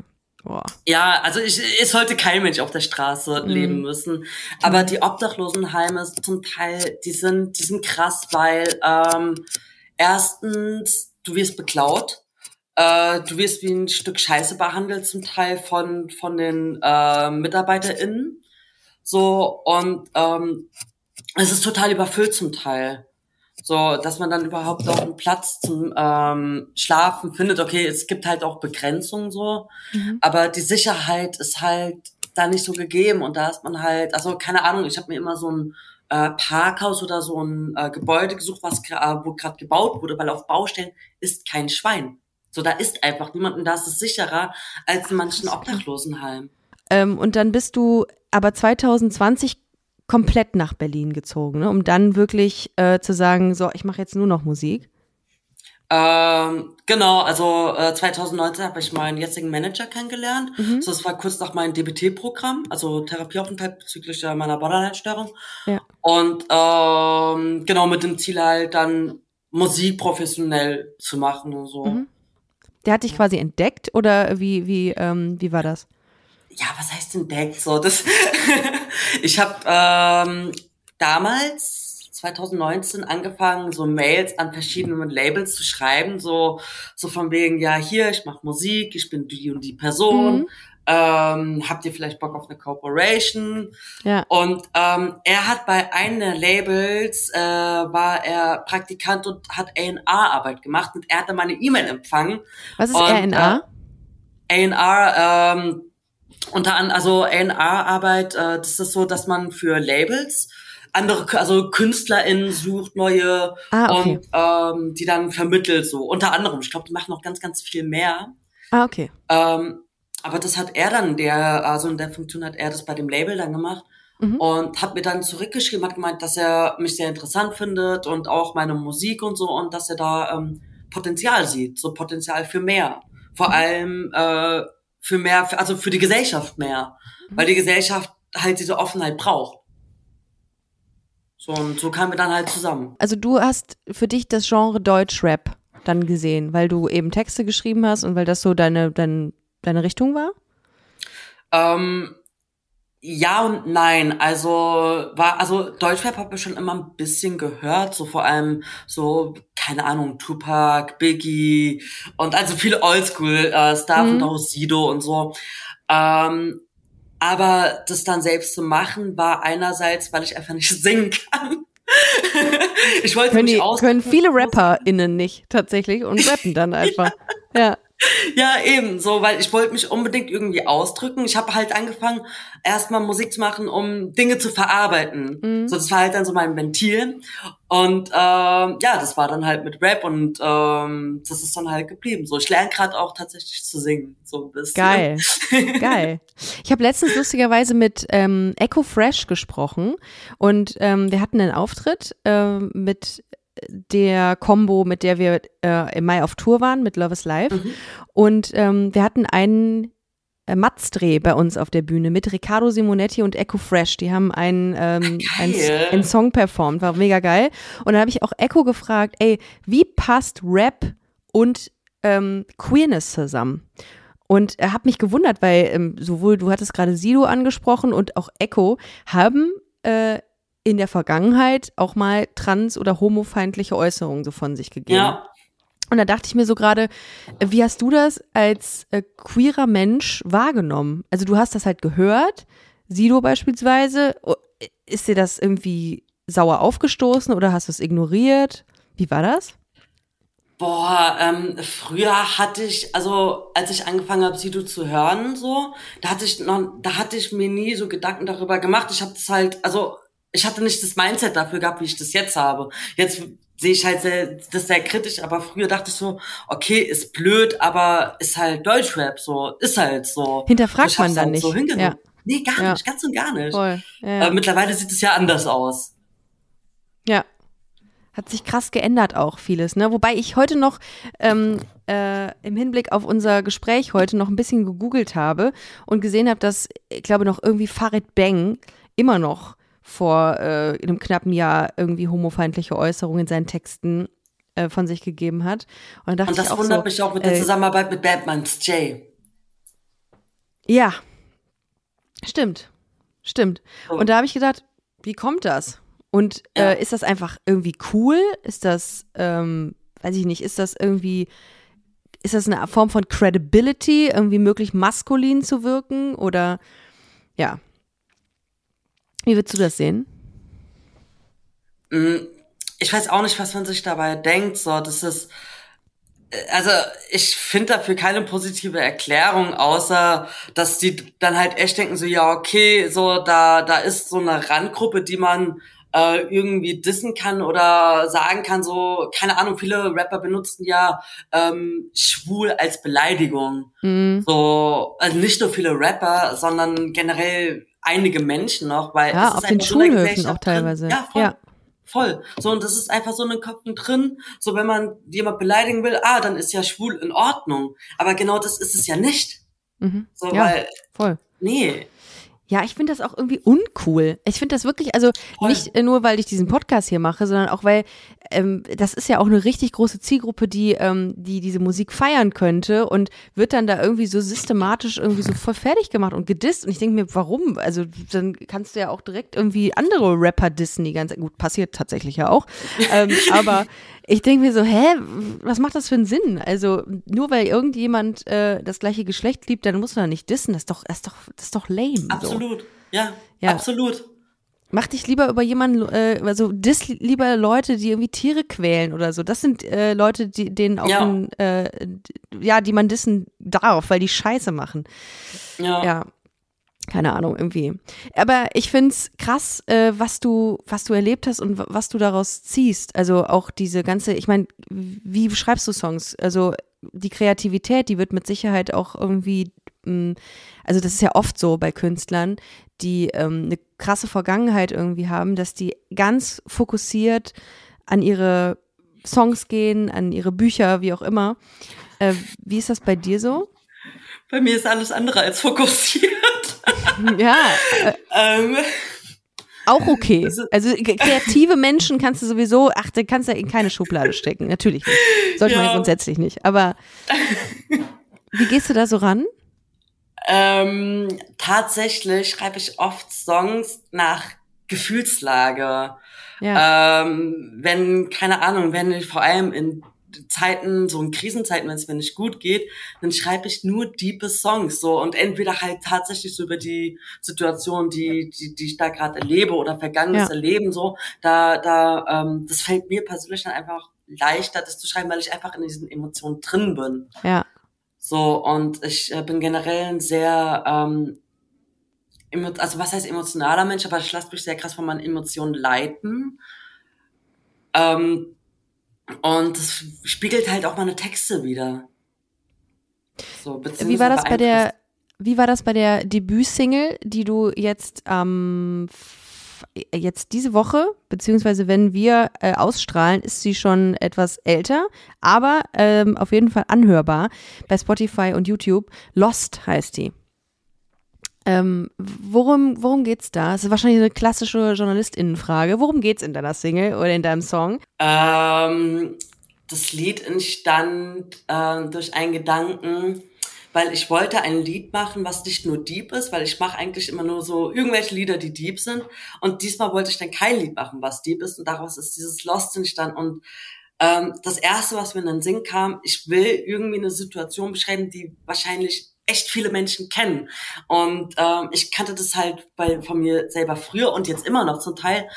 Boah. Ja, also ich, es sollte kein Mensch auf der Straße mhm. leben müssen. Aber die Obdachlosenheime zum Teil, die sind, die sind krass, weil ähm, erstens, du wirst beklaut. Äh, du wirst wie ein Stück Scheiße behandelt, zum Teil von, von den äh, MitarbeiterInnen. So, und ähm, es ist total überfüllt zum Teil. So, dass man dann überhaupt auch einen Platz zum ähm, Schlafen findet. Okay, es gibt halt auch Begrenzungen so, mhm. aber die Sicherheit ist halt da nicht so gegeben und da ist man halt, also keine Ahnung, ich habe mir immer so ein äh, Parkhaus oder so ein äh, Gebäude gesucht, was äh, wo gerade gebaut wurde, weil auf Baustellen ist kein Schwein. So, da ist einfach niemand und da ist es sicherer als in manchen Obdachlosenheim. Ähm, und dann bist du aber 2020 komplett nach Berlin gezogen, ne? um dann wirklich äh, zu sagen, so, ich mache jetzt nur noch Musik? Ähm, genau, also äh, 2019 habe ich meinen jetzigen Manager kennengelernt. Mhm. So, das war kurz nach meinem DBT-Programm, also Therapieaufenthalt bezüglich äh, meiner Borderline-Störung. Ja. Und ähm, genau mit dem Ziel halt dann Musik professionell zu machen und so. Mhm. Der hat dich quasi entdeckt oder wie, wie, ähm, wie war das? Ja, was heißt entdeckt? So, das ich habe ähm, damals 2019 angefangen, so Mails an verschiedene Labels zu schreiben, so so von wegen, ja hier, ich mache Musik, ich bin die und die Person. Mhm. Ähm, habt ihr vielleicht Bock auf eine Corporation? Ja. Und ähm, er hat bei einem der Labels, äh, war er Praktikant und hat A&R-Arbeit gemacht und er hat dann meine E-Mail empfangen. Was ist A&R? Äh, A&R, ähm, unter anderem, also A&R-Arbeit, äh, das ist so, dass man für Labels andere, also KünstlerInnen sucht, neue ah, okay. und ähm, die dann vermittelt so. Unter anderem, ich glaube, die machen noch ganz, ganz viel mehr. Ah, okay. Ähm, aber das hat er dann, der, also in der Funktion hat er das bei dem Label dann gemacht mhm. und hat mir dann zurückgeschrieben, hat gemeint, dass er mich sehr interessant findet und auch meine Musik und so und dass er da ähm, Potenzial sieht, so Potenzial für mehr. Vor mhm. allem äh, für mehr, für, also für die Gesellschaft mehr, mhm. weil die Gesellschaft halt diese Offenheit braucht. So, und so kamen wir dann halt zusammen. Also du hast für dich das Genre Deutschrap dann gesehen, weil du eben Texte geschrieben hast und weil das so deine, deine, deine Richtung war? Ähm, ja und nein. Also war, also Deutschrap habe ich schon immer ein bisschen gehört, so vor allem so, keine Ahnung, Tupac, Biggie und also viele Oldschool äh, mhm. und auch Sido und so. Ähm, aber das dann selbst zu machen, war einerseits, weil ich einfach nicht singen kann. ich wollte können, mich die, können viele RapperInnen nicht tatsächlich und rappen dann einfach. ja. ja. Ja, eben, so, weil ich wollte mich unbedingt irgendwie ausdrücken. Ich habe halt angefangen, erstmal Musik zu machen, um Dinge zu verarbeiten. Mhm. So, das war halt dann so mein Ventil. Und ähm, ja, das war dann halt mit Rap und ähm, das ist dann halt geblieben. So, ich lerne gerade auch tatsächlich zu singen. So ein bisschen. Geil. Geil. Ich habe letztens lustigerweise mit ähm, Echo Fresh gesprochen und ähm, wir hatten einen Auftritt äh, mit der Combo, mit der wir äh, im Mai auf Tour waren, mit Love is Life. Mhm. Und ähm, wir hatten einen äh, Matzdreh bei uns auf der Bühne mit Riccardo Simonetti und Echo Fresh. Die haben einen, ähm, einen, einen, Song performt, war mega geil. Und da habe ich auch Echo gefragt, ey, wie passt Rap und ähm, Queerness zusammen? Und er hat mich gewundert, weil ähm, sowohl du hattest gerade Sido angesprochen und auch Echo haben äh, in der Vergangenheit auch mal trans- oder homofeindliche Äußerungen so von sich gegeben. Ja. Und da dachte ich mir so gerade, wie hast du das als äh, queerer Mensch wahrgenommen? Also du hast das halt gehört, Sido beispielsweise. Ist dir das irgendwie sauer aufgestoßen oder hast du es ignoriert? Wie war das? Boah, ähm, früher hatte ich, also als ich angefangen habe, Sido zu hören, so, da hatte ich noch, da hatte ich mir nie so Gedanken darüber gemacht. Ich habe das halt, also ich hatte nicht das Mindset dafür gehabt, wie ich das jetzt habe. Jetzt sehe ich halt sehr, das sehr kritisch, aber früher dachte ich so, okay, ist blöd, aber ist halt Deutschrap so, ist halt so. Hinterfragt man dann halt nicht. So. Ja. Nee, gar ja. nicht, ganz und gar nicht. Ja. Äh, mittlerweile sieht es ja anders aus. Ja. Hat sich krass geändert auch vieles, ne? Wobei ich heute noch ähm, äh, im Hinblick auf unser Gespräch heute noch ein bisschen gegoogelt habe und gesehen habe, dass, ich glaube, noch irgendwie Farid Bang immer noch vor äh, einem knappen Jahr irgendwie homofeindliche Äußerungen in seinen Texten äh, von sich gegeben hat. Und, und das wundert so, mich auch mit der Zusammenarbeit mit Batman's Jay. Ja, stimmt, stimmt. Oh. Und da habe ich gedacht, wie kommt das? Und ja. äh, ist das einfach irgendwie cool? Ist das, ähm, weiß ich nicht, ist das irgendwie, ist das eine Form von Credibility, irgendwie möglich maskulin zu wirken? Oder ja. Wie würdest du das sehen? Mm, ich weiß auch nicht, was man sich dabei denkt. So, das ist, äh, also ich finde dafür keine positive Erklärung, außer dass die dann halt echt denken so, ja okay, so da da ist so eine Randgruppe, die man äh, irgendwie dissen kann oder sagen kann, so, keine Ahnung, viele Rapper benutzen ja ähm, schwul als Beleidigung. Mhm. So, also nicht nur viele Rapper, sondern generell einige Menschen noch, weil ja, es ist auf den Schulhöfen auch teilweise. Drin. Ja, voll. Ja. Voll. So, und das ist einfach so in den Köpfen drin. So, wenn man jemand beleidigen will, ah, dann ist ja schwul in Ordnung. Aber genau das ist es ja nicht. Mhm. So, ja, weil, voll. Nee, ja, ich finde das auch irgendwie uncool. Ich finde das wirklich, also Voll. nicht nur, weil ich diesen Podcast hier mache, sondern auch, weil ähm, das ist ja auch eine richtig große Zielgruppe, die, ähm, die diese Musik feiern könnte und wird dann da irgendwie so systematisch irgendwie so voll fertig gemacht und gedisst. Und ich denke mir, warum? Also dann kannst du ja auch direkt irgendwie andere Rapper dissen, die ganz gut passiert tatsächlich ja auch. ähm, aber ich denke mir so, hä, was macht das für einen Sinn? Also nur weil irgendjemand äh, das gleiche Geschlecht liebt, dann muss man da nicht dissen. Das ist doch, das ist doch, das ist doch lame. Absolut, so. ja, ja, absolut. Mach dich lieber über jemanden, äh, also dis lieber Leute, die irgendwie Tiere quälen oder so. Das sind äh, Leute, die denen auch, ja. Ein, äh, ja, die man dissen darf, weil die Scheiße machen. Ja. ja keine Ahnung, irgendwie. Aber ich find's krass, äh, was du, was du erlebt hast und was du daraus ziehst. Also auch diese ganze, ich meine, wie schreibst du Songs? Also die Kreativität, die wird mit Sicherheit auch irgendwie, mh, mm, also das ist ja oft so bei Künstlern, die ähm, eine krasse Vergangenheit irgendwie haben, dass die ganz fokussiert an ihre Songs gehen, an ihre Bücher, wie auch immer. Äh, wie ist das bei dir so? Bei mir ist alles andere als fokussiert. Ja. Äh, ähm. Auch okay. Also kreative Menschen kannst du sowieso, ach, den kannst du in keine Schublade stecken. Natürlich nicht. Sollte ja. man grundsätzlich nicht. Aber wie gehst du da so ran? Ähm, tatsächlich schreibe ich oft Songs nach Gefühlslage. Ja. Ähm, wenn, keine Ahnung, wenn ich vor allem in Zeiten, so in Krisenzeiten, wenn es mir nicht gut geht, dann schreibe ich nur diepe Songs so und entweder halt tatsächlich so über die Situation, die die, die ich da gerade erlebe oder vergangenes ja. Erleben so, da da ähm, das fällt mir persönlich dann einfach leichter, das zu schreiben, weil ich einfach in diesen Emotionen drin bin. Ja. So und ich äh, bin generell ein sehr ähm, also was heißt emotionaler Mensch, aber ich lasse mich sehr krass von meinen Emotionen leiten. Ähm, und das spiegelt halt auch meine Texte wieder. So, wie war das bei der, wie war das bei der Debütsingle, die du jetzt ähm, jetzt diese Woche, beziehungsweise wenn wir äh, ausstrahlen, ist sie schon etwas älter, aber ähm, auf jeden Fall anhörbar bei Spotify und YouTube. Lost heißt die. Ähm, worum, worum geht's da? Das ist wahrscheinlich eine klassische JournalistInnenfrage. Worum geht's in deiner Single oder in deinem Song? Ähm, das Lied entstand äh, durch einen Gedanken, weil ich wollte ein Lied machen, was nicht nur deep ist, weil ich mache eigentlich immer nur so irgendwelche Lieder, die deep sind. Und diesmal wollte ich dann kein Lied machen, was deep ist. Und daraus ist dieses Lost entstanden. Und ähm, das Erste, was mir in den Sinn kam, ich will irgendwie eine Situation beschreiben, die wahrscheinlich echt viele Menschen kennen. Und ähm, ich kannte das halt bei, von mir selber früher und jetzt immer noch zum Teil,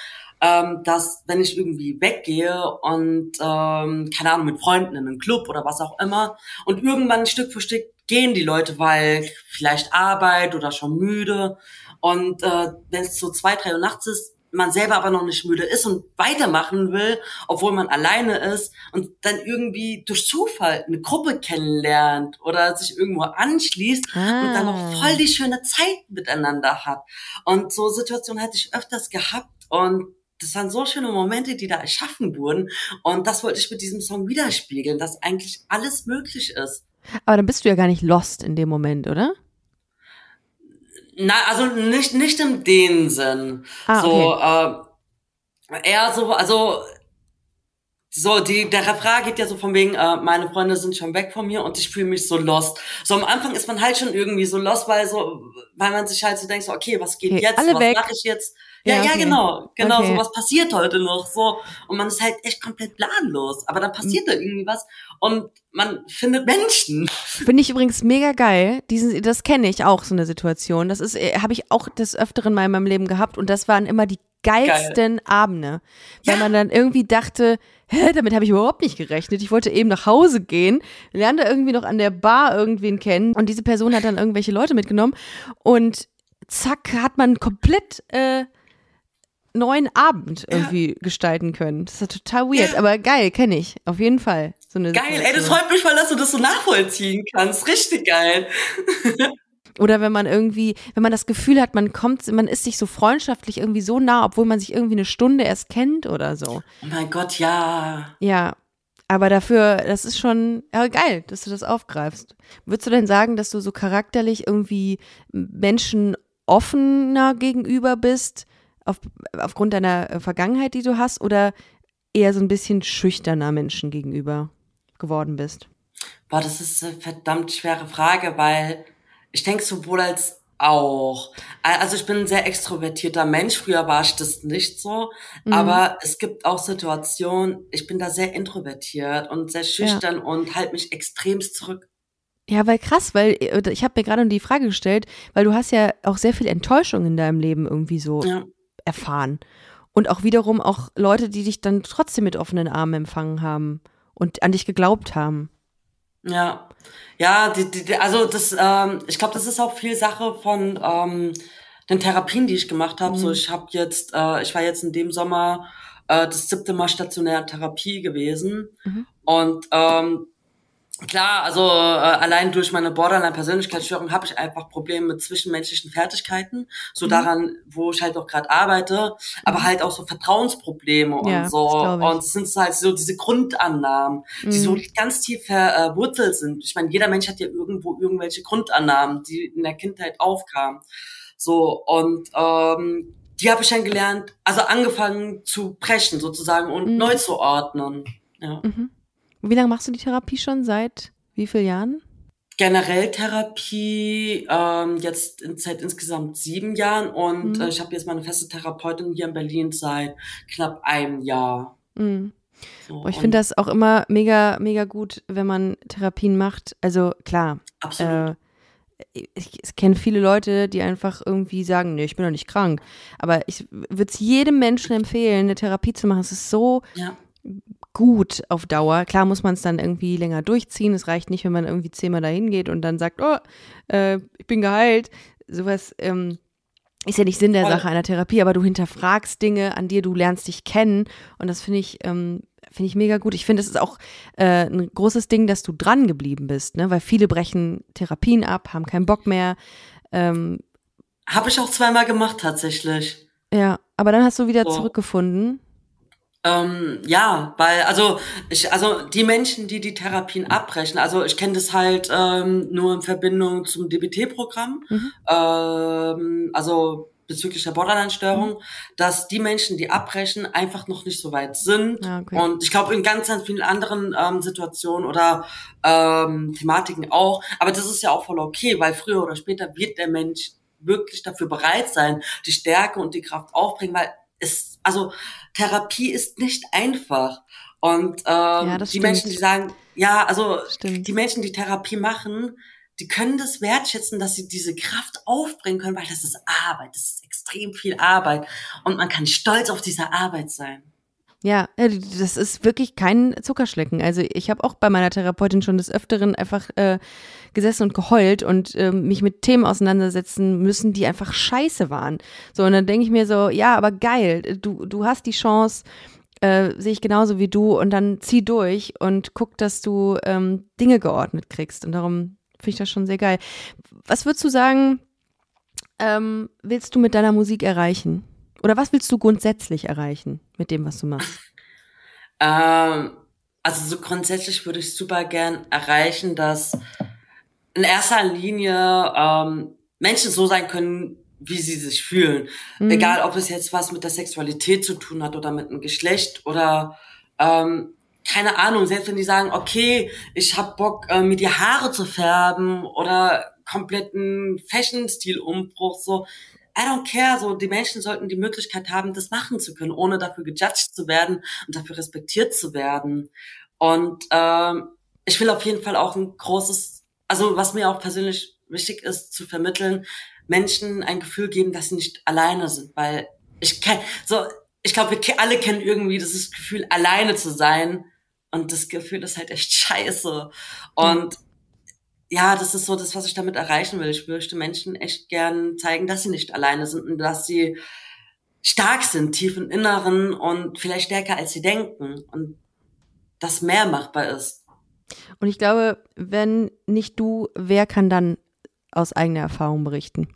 ähm, dass wenn ich irgendwie weggehe und ähm, keine Ahnung mit Freunden in einen Club oder was auch immer und irgendwann Stück für Stück gehen die Leute, weil vielleicht Arbeit oder schon müde und äh, wenn es so zwei drei Uhr nachts ist, man selber aber noch nicht müde ist und weitermachen will, obwohl man alleine ist und dann irgendwie durch Zufall eine Gruppe kennenlernt oder sich irgendwo anschließt ah. und dann noch ah. voll die schöne Zeit miteinander hat. Und so Situationen hatte ich öfters gehabt und das waren so schöne Momente, die da erschaffen wurden. Und das wollte ich mit diesem Song widerspiegeln, dass eigentlich alles möglich ist. Aber dann bist du ja gar nicht lost in dem Moment, oder? Na, also nicht, nicht in dem Sinn. Ah, okay. So, äh, eher so, also so, die, der Refrain geht ja so von wegen, äh, meine Freunde sind schon weg von mir und ich fühle mich so lost. So am Anfang ist man halt schon irgendwie so lost, weil so, weil man sich halt so denkt, so, okay, was geht okay, jetzt? was mache ich jetzt? Ja, ja, okay. ja genau, genau, okay. so was passiert heute noch, so. Und man ist halt echt komplett planlos. Aber dann passiert da irgendwie was und man findet Menschen. Finde ich übrigens mega geil. Diesen, das kenne ich auch, so eine Situation. Das ist, äh, habe ich auch des Öfteren mal in meinem Leben gehabt und das waren immer die geilsten Geil. Abende. Weil ja. man dann irgendwie dachte, hä, damit habe ich überhaupt nicht gerechnet. Ich wollte eben nach Hause gehen, lernte irgendwie noch an der Bar irgendwen kennen und diese Person hat dann irgendwelche Leute mitgenommen und zack, hat man komplett äh, neuen Abend irgendwie ja. gestalten können. Das ist ja total weird, ja. aber geil, kenne ich. Auf jeden Fall. So geil, Situation. ey, das freut mich mal, dass du das so nachvollziehen kannst. Richtig geil. Oder wenn man irgendwie, wenn man das Gefühl hat, man kommt, man ist sich so freundschaftlich irgendwie so nah, obwohl man sich irgendwie eine Stunde erst kennt oder so. Oh mein Gott, ja. Ja. Aber dafür, das ist schon ja, geil, dass du das aufgreifst. Würdest du denn sagen, dass du so charakterlich irgendwie Menschen offener gegenüber bist, auf, aufgrund deiner äh, Vergangenheit, die du hast, oder eher so ein bisschen schüchterner Menschen gegenüber geworden bist? Boah, das ist eine verdammt schwere Frage, weil ich denke sowohl als auch. Also ich bin ein sehr extrovertierter Mensch. Früher war ich das nicht so. Mhm. Aber es gibt auch Situationen, ich bin da sehr introvertiert und sehr schüchtern ja. und halte mich extremst zurück. Ja, weil krass, weil äh, ich habe mir gerade die Frage gestellt, weil du hast ja auch sehr viel Enttäuschung in deinem Leben irgendwie so ja. Erfahren. Und auch wiederum auch Leute, die dich dann trotzdem mit offenen Armen empfangen haben und an dich geglaubt haben. Ja, ja, die, die, also das, ähm, ich glaube, das ist auch viel Sache von ähm, den Therapien, die ich gemacht habe. Mhm. So, ich habe jetzt, äh, ich war jetzt in dem Sommer äh, das siebte Mal stationär Therapie gewesen mhm. und ähm, Klar, also äh, allein durch meine Borderline-Persönlichkeitsstörung habe ich einfach Probleme mit zwischenmenschlichen Fertigkeiten, so mhm. daran, wo ich halt auch gerade arbeite, aber mhm. halt auch so Vertrauensprobleme und so. Und es sind halt so diese Grundannahmen, die mhm. so ganz tief verwurzelt sind. Ich meine, jeder Mensch hat ja irgendwo irgendwelche Grundannahmen, die in der Kindheit aufkamen. So, und ähm, die habe ich dann gelernt, also angefangen zu brechen sozusagen und mhm. neu zu ordnen. Ja. Wie lange machst du die Therapie schon? Seit wie vielen Jahren? Generell Therapie ähm, jetzt in, seit insgesamt sieben Jahren und mhm. äh, ich habe jetzt meine feste Therapeutin hier in Berlin seit knapp einem Jahr. Mhm. So, ich finde das auch immer mega, mega gut, wenn man Therapien macht. Also klar. Absolut. Äh, ich, ich kenne viele Leute, die einfach irgendwie sagen, nee, ich bin doch nicht krank. Aber ich würde es jedem Menschen empfehlen, eine Therapie zu machen. Es ist so ja gut auf Dauer. Klar muss man es dann irgendwie länger durchziehen. Es reicht nicht, wenn man irgendwie zehnmal dahin geht und dann sagt, oh, äh, ich bin geheilt. Sowas ähm, ist ja nicht Sinn der Sache einer Therapie, aber du hinterfragst Dinge an dir, du lernst dich kennen und das finde ich, ähm, finde ich mega gut. Ich finde, es ist auch äh, ein großes Ding, dass du dran geblieben bist, ne? weil viele brechen Therapien ab, haben keinen Bock mehr. Ähm, Habe ich auch zweimal gemacht tatsächlich. Ja, aber dann hast du wieder so. zurückgefunden. Ähm, ja, weil also ich also die Menschen, die die Therapien abbrechen, also ich kenne das halt ähm, nur in Verbindung zum DBT-Programm, mhm. ähm, also bezüglich der Borderline-Störung, mhm. dass die Menschen, die abbrechen, einfach noch nicht so weit sind. Ja, okay. Und ich glaube in ganz, ganz vielen anderen ähm, Situationen oder ähm, Thematiken auch. Aber das ist ja auch voll okay, weil früher oder später wird der Mensch wirklich dafür bereit sein, die Stärke und die Kraft aufbringen, weil es, also Therapie ist nicht einfach. Und ähm, ja, die stimmt. Menschen, die sagen, ja, also stimmt. die Menschen, die Therapie machen, die können das wertschätzen, dass sie diese Kraft aufbringen können, weil das ist Arbeit, das ist extrem viel Arbeit und man kann stolz auf diese Arbeit sein. Ja, äh, das ist wirklich kein Zuckerschlecken. Also ich habe auch bei meiner Therapeutin schon des Öfteren einfach äh, gesessen und geheult und äh, mich mit Themen auseinandersetzen müssen, die einfach scheiße waren. So, und dann denke ich mir so, ja, aber geil, du, du hast die Chance, äh, sehe ich genauso wie du und dann zieh durch und guck, dass du ähm, Dinge geordnet kriegst. Und darum finde ich das schon sehr geil. Was würdest du sagen, ähm, willst du mit deiner Musik erreichen? Oder was willst du grundsätzlich erreichen mit dem, was du machst? Ähm, also so grundsätzlich würde ich super gern erreichen, dass in erster Linie ähm, Menschen so sein können, wie sie sich fühlen. Mhm. Egal, ob es jetzt was mit der Sexualität zu tun hat oder mit einem Geschlecht oder ähm, keine Ahnung, selbst wenn die sagen, okay, ich hab Bock, äh, mir die Haare zu färben oder kompletten Fashion-Stil-Umbruch, so, I don't care, so, die Menschen sollten die Möglichkeit haben, das machen zu können, ohne dafür gejudged zu werden und dafür respektiert zu werden. Und ähm, ich will auf jeden Fall auch ein großes, also was mir auch persönlich wichtig ist, zu vermitteln, Menschen ein Gefühl geben, dass sie nicht alleine sind, weil ich kenn, so, ich glaube, wir alle kennen irgendwie dieses Gefühl, alleine zu sein. Und das Gefühl ist halt echt scheiße. Und ja, das ist so das, was ich damit erreichen will. Ich möchte Menschen echt gern zeigen, dass sie nicht alleine sind und dass sie stark sind, tief im Inneren und vielleicht stärker als sie denken und dass mehr machbar ist. Und ich glaube, wenn nicht du, wer kann dann aus eigener Erfahrung berichten?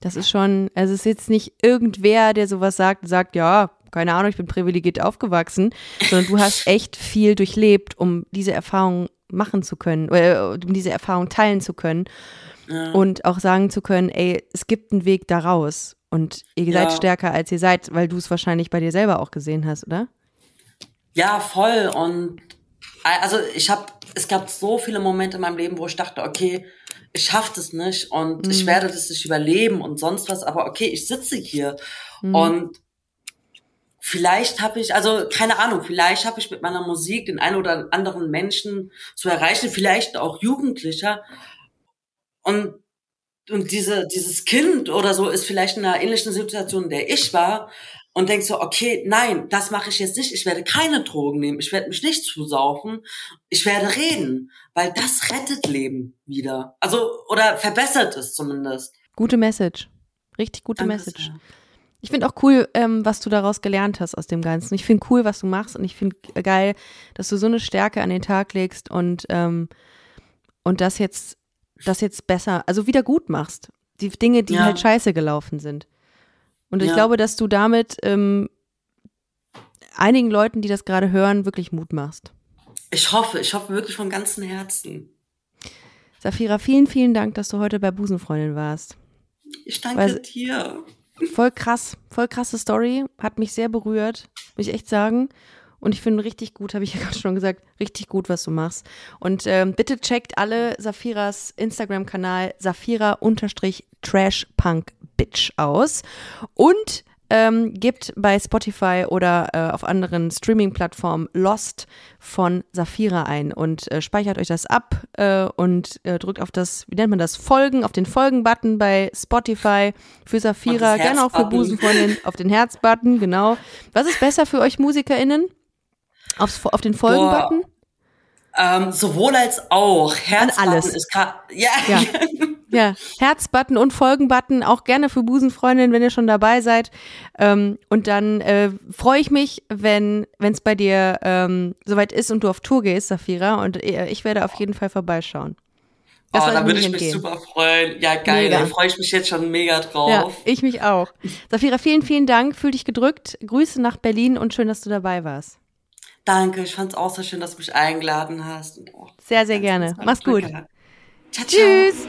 Das ist schon, also es ist jetzt nicht irgendwer, der sowas sagt, sagt, ja, keine Ahnung, ich bin privilegiert aufgewachsen, sondern du hast echt viel durchlebt, um diese Erfahrung machen zu können, oder um diese Erfahrung teilen zu können ja. und auch sagen zu können, ey, es gibt einen Weg daraus und ihr ja. seid stärker als ihr seid, weil du es wahrscheinlich bei dir selber auch gesehen hast, oder? Ja, voll und also ich habe, es gab so viele Momente in meinem Leben, wo ich dachte, okay, ich schaffe das nicht und mhm. ich werde das nicht überleben und sonst was, aber okay, ich sitze hier mhm. und vielleicht habe ich, also keine Ahnung, vielleicht habe ich mit meiner Musik den einen oder anderen Menschen zu erreichen, vielleicht auch Jugendlicher und und diese, dieses Kind oder so ist vielleicht in einer ähnlichen Situation, in der ich war und denkt so, okay, nein, das mache ich jetzt nicht. Ich werde keine Drogen nehmen. Ich werde mich nicht zusaufen. Ich werde reden, weil das rettet Leben wieder. Also, oder verbessert es zumindest. Gute Message. Richtig gute Danke Message. Sehr. Ich finde auch cool, ähm, was du daraus gelernt hast aus dem Ganzen. Ich finde cool, was du machst und ich finde geil, dass du so eine Stärke an den Tag legst und, ähm, und das jetzt, das jetzt besser, also wieder gut machst. Die Dinge, die ja. halt scheiße gelaufen sind. Und ich glaube, dass du damit ähm, einigen Leuten, die das gerade hören, wirklich Mut machst. Ich hoffe, ich hoffe wirklich von ganzem Herzen. Safira, vielen, vielen Dank, dass du heute bei Busenfreundin warst. Ich danke Weil, dir. Voll krass, voll krasse Story, hat mich sehr berührt, muss ich echt sagen. Und ich finde richtig gut, habe ich ja gerade schon gesagt, richtig gut, was du machst. Und ähm, bitte checkt alle Safiras Instagram-Kanal Safira-Trashpunk-Bitch aus. Und ähm, gebt bei Spotify oder äh, auf anderen Streaming-Plattformen Lost von Safira ein und äh, speichert euch das ab äh, und äh, drückt auf das, wie nennt man das, Folgen, auf den Folgen-Button bei Spotify für Safira, gerne auch für Busenfreundin, auf den Herz-Button, genau. Was ist besser für euch MusikerInnen? Aufs, auf den Folgen-Button? Ähm, sowohl als auch. Herzbutton alles. ist gerade. Ja. ja. ja. Herzbutton und Folgenbutton auch gerne für Busenfreundin, wenn ihr schon dabei seid. Ähm, und dann äh, freue ich mich, wenn es bei dir ähm, soweit ist und du auf Tour gehst, Safira. Und äh, ich werde auf jeden Fall vorbeischauen. Das oh, da würde ich entgehen. mich super freuen. Ja, geil. Da freue ich mich jetzt schon mega drauf. Ja, ich mich auch. Safira, vielen, vielen Dank. Fühl dich gedrückt. Grüße nach Berlin und schön, dass du dabei warst. Danke, ich fand es auch so schön, dass du mich eingeladen hast. Oh, sehr, sehr gerne. Mach's gut. Ciao, ciao. Tschüss.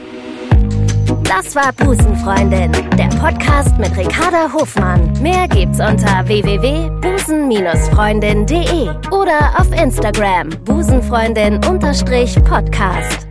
Das war Busenfreundin, der Podcast mit Ricarda Hofmann. Mehr gibt's unter www.busen-freundin.de oder auf Instagram busenfreundin-podcast.